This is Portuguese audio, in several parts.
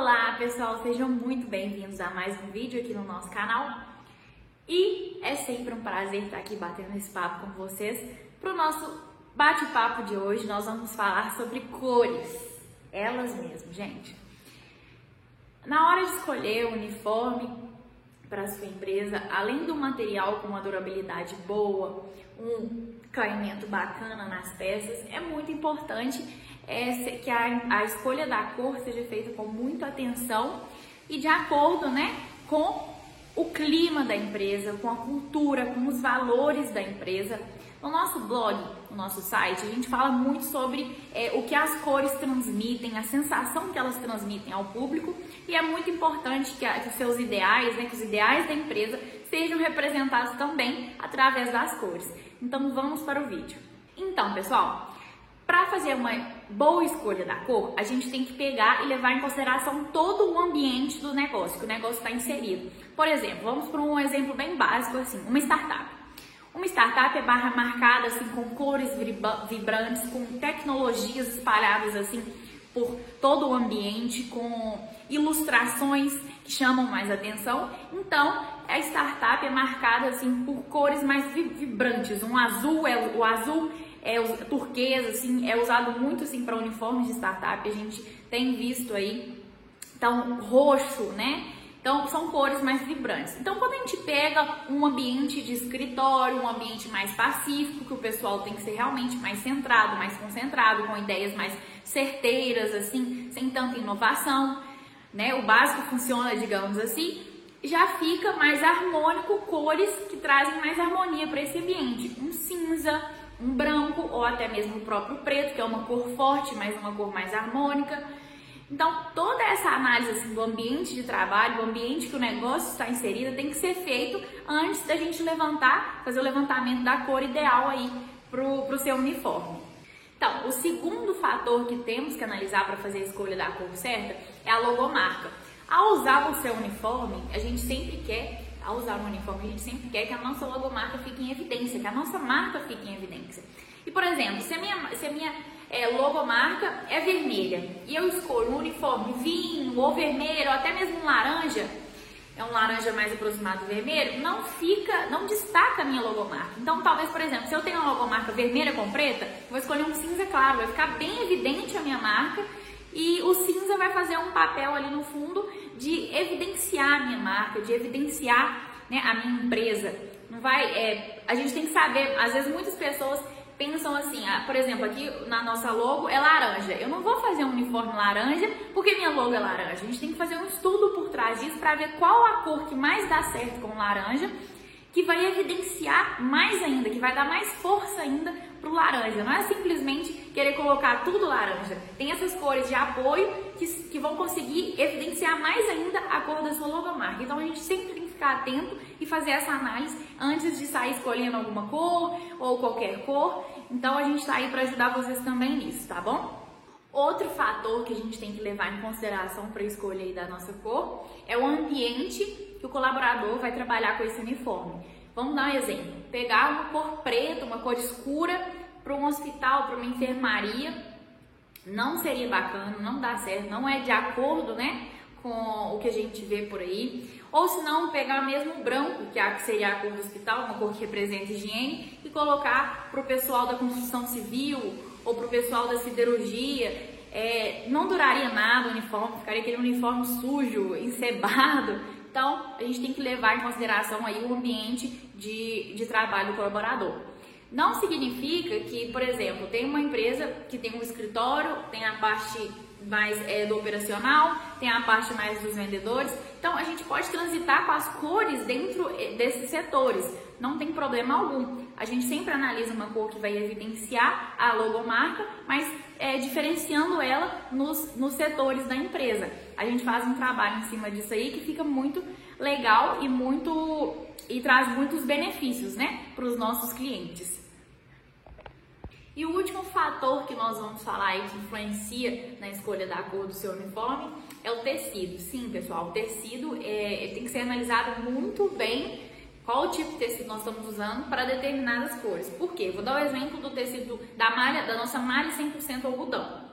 Olá pessoal, sejam muito bem-vindos a mais um vídeo aqui no nosso canal e é sempre um prazer estar aqui batendo esse papo com vocês. Para o nosso bate-papo de hoje, nós vamos falar sobre cores, elas mesmas, gente. Na hora de escolher o uniforme para sua empresa, além do material com uma durabilidade boa, um caimento bacana nas peças, é muito importante é, que a, a escolha da cor seja feita com muita atenção e de acordo né, com o clima da empresa, com a cultura, com os valores da empresa. No nosso blog, no nosso site, a gente fala muito sobre é, o que as cores transmitem, a sensação que elas transmitem ao público e é muito importante que, a, que os seus ideais, né, que os ideais da empresa sejam representados também através das cores. Então vamos para o vídeo. Então, pessoal, para fazer uma boa escolha da cor, a gente tem que pegar e levar em consideração todo o ambiente do negócio, que o negócio está inserido. Por exemplo, vamos para um exemplo bem básico assim, uma startup. Uma startup é barra marcada assim com cores vibrantes, com tecnologias espalhadas assim por todo o ambiente, com ilustrações que chamam mais atenção. Então, a startup é marcada assim por cores mais vibrantes. Um azul é o azul é turquesa, assim, é usado muito assim para uniformes de startup, a gente tem visto aí. Então, roxo, né? Então, são cores mais vibrantes. Então, quando a gente pega um ambiente de escritório, um ambiente mais pacífico, que o pessoal tem que ser realmente mais centrado, mais concentrado, com ideias mais certeiras, assim, sem tanta inovação, né? O básico funciona, digamos assim, já fica mais harmônico, cores que trazem mais harmonia para esse ambiente. Um cinza, um branco ou até mesmo o próprio preto, que é uma cor forte, mas uma cor mais harmônica. Então, toda essa análise assim, do ambiente de trabalho, do ambiente que o negócio está inserido, tem que ser feito antes da gente levantar, fazer o levantamento da cor ideal aí para o seu uniforme. Então, o segundo fator que temos que analisar para fazer a escolha da cor certa é a logomarca. Ao usar o seu uniforme, a gente sempre quer ao usar um uniforme, a gente sempre quer que a nossa logomarca fique em evidência, que a nossa marca fique em evidência. E, por exemplo, se a minha, se a minha é, logomarca é vermelha e eu escolho um uniforme vinho ou vermelho ou até mesmo um laranja, é um laranja mais aproximado do vermelho, não fica, não destaca a minha logomarca. Então, talvez, por exemplo, se eu tenho uma logomarca vermelha com preta, vou escolher um cinza claro, vai ficar bem evidente a minha marca e o cinza vai fazer um papel ali no fundo de evidenciar a minha marca, de evidenciar né, a minha empresa. Não vai, é, a gente tem que saber, às vezes muitas pessoas pensam assim, ah, por exemplo, aqui na nossa logo é laranja. Eu não vou fazer um uniforme laranja porque minha logo é laranja. A gente tem que fazer um estudo por trás disso para ver qual a cor que mais dá certo com laranja, que vai evidenciar mais ainda, que vai dar mais força ainda pro laranja. Não é simplesmente querer colocar tudo laranja. Tem essas cores de apoio que, que vão conseguir evidenciar mais ainda a cor da sua logomarca. Então a gente sempre tem que ficar atento e fazer essa análise antes de sair escolhendo alguma cor ou qualquer cor. Então a gente está aí para ajudar vocês também nisso, tá bom? Outro fator que a gente tem que levar em consideração para a escolha da nossa cor é o ambiente que o colaborador vai trabalhar com esse uniforme. Vamos dar um exemplo. Pegar uma cor preta, uma cor escura para um hospital, para uma enfermaria, não seria bacana, não dá certo, não é de acordo, né, com o que a gente vê por aí. Ou se não, pegar mesmo branco, que é seria a cor do hospital, uma cor que representa higiene, e colocar para o pessoal da construção civil ou para o pessoal da siderurgia. É, não duraria nada o uniforme, ficaria aquele uniforme sujo, encebado. Então, a gente tem que levar em consideração aí o ambiente de, de trabalho do colaborador. Não significa que, por exemplo, tem uma empresa que tem um escritório, tem a parte mais é, do operacional, tem a parte mais dos vendedores. Então, a gente pode transitar com as cores dentro eh, desses setores, não tem problema algum. A gente sempre analisa uma cor que vai evidenciar a logomarca, mas é, diferenciando ela nos, nos setores da empresa. A gente faz um trabalho em cima disso aí que fica muito legal e muito e traz muitos benefícios, né, para os nossos clientes. E o último fator que nós vamos falar aí que influencia na escolha da cor do seu uniforme é o tecido. Sim, pessoal, o tecido é, tem que ser analisado muito bem qual tipo de tecido nós estamos usando para determinadas cores. Por quê? Vou dar o exemplo do tecido da malha, da nossa malha 100% algodão.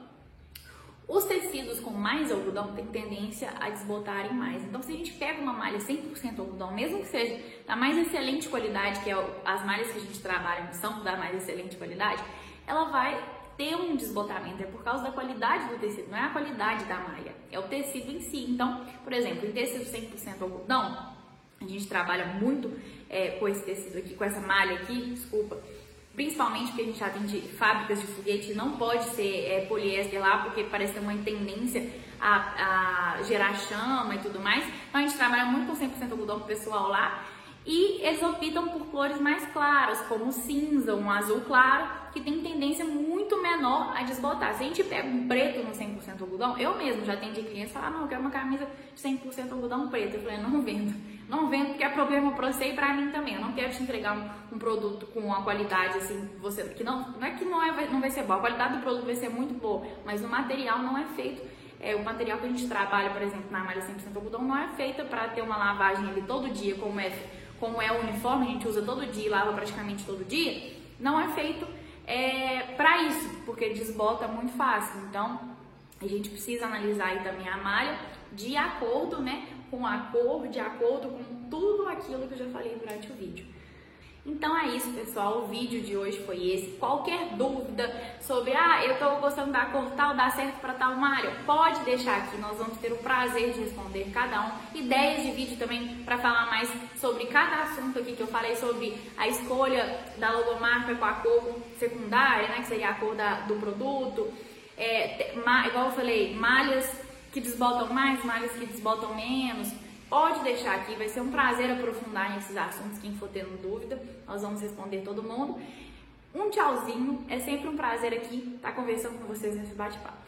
Os tecidos com mais algodão têm tendência a desbotarem mais. Então, se a gente pega uma malha 100% algodão, mesmo que seja da mais excelente qualidade, que é as malhas que a gente trabalha são da mais excelente qualidade, ela vai ter um desbotamento. É por causa da qualidade do tecido, não é a qualidade da malha, é o tecido em si. Então, por exemplo, em tecido 100% algodão, a gente trabalha muito é, com esse tecido aqui, com essa malha aqui, desculpa principalmente porque a gente atende fábricas de foguete, não pode ser é, poliéster lá, porque parece ter uma tendência a, a, gerar chama e tudo mais. Então a gente trabalha muito com 100% algodão pro pessoal lá. E eles optam por cores mais claras, como cinza, um azul claro, que tem tendência muito menor a desbotar. Se a gente pega um preto no 100% algodão, eu mesmo já atendi clientes falar, não, eu quero uma camisa de 100% algodão preto. Eu falei, não vendo. Não vendo porque é problema para você e para mim também. Eu não quero te entregar um, um, produto com uma qualidade assim, você que não, não é que não, é, não vai ser boa, a qualidade do produto vai ser muito boa, mas o material não é feito. É, o material que a gente trabalha, por exemplo, na malha 100% algodão, não é feita para ter uma lavagem ali todo dia, como é, como é o uniforme, a gente usa todo dia e lava praticamente todo dia. Não é feito é, para isso, porque desbota muito fácil. Então, a gente precisa analisar aí também a malha de acordo, né, com a cor, de acordo com tudo aquilo que eu já falei durante o vídeo. Então é isso, pessoal. O vídeo de hoje foi esse. Qualquer dúvida sobre, ah, eu tô gostando da cor tal, dá certo para tal Mário, pode deixar aqui. Nós vamos ter o prazer de responder cada um. Ideias de vídeo também para falar mais sobre cada assunto aqui que eu falei sobre a escolha da logomarca com a cor secundária, né, que seria a cor da, do produto. É, igual eu falei, malhas que desbotam mais, malhas que desbotam menos. Pode deixar aqui, vai ser um prazer aprofundar nesses assuntos. Quem for tendo dúvida, nós vamos responder todo mundo. Um tchauzinho, é sempre um prazer aqui estar conversando com vocês nesse bate-papo.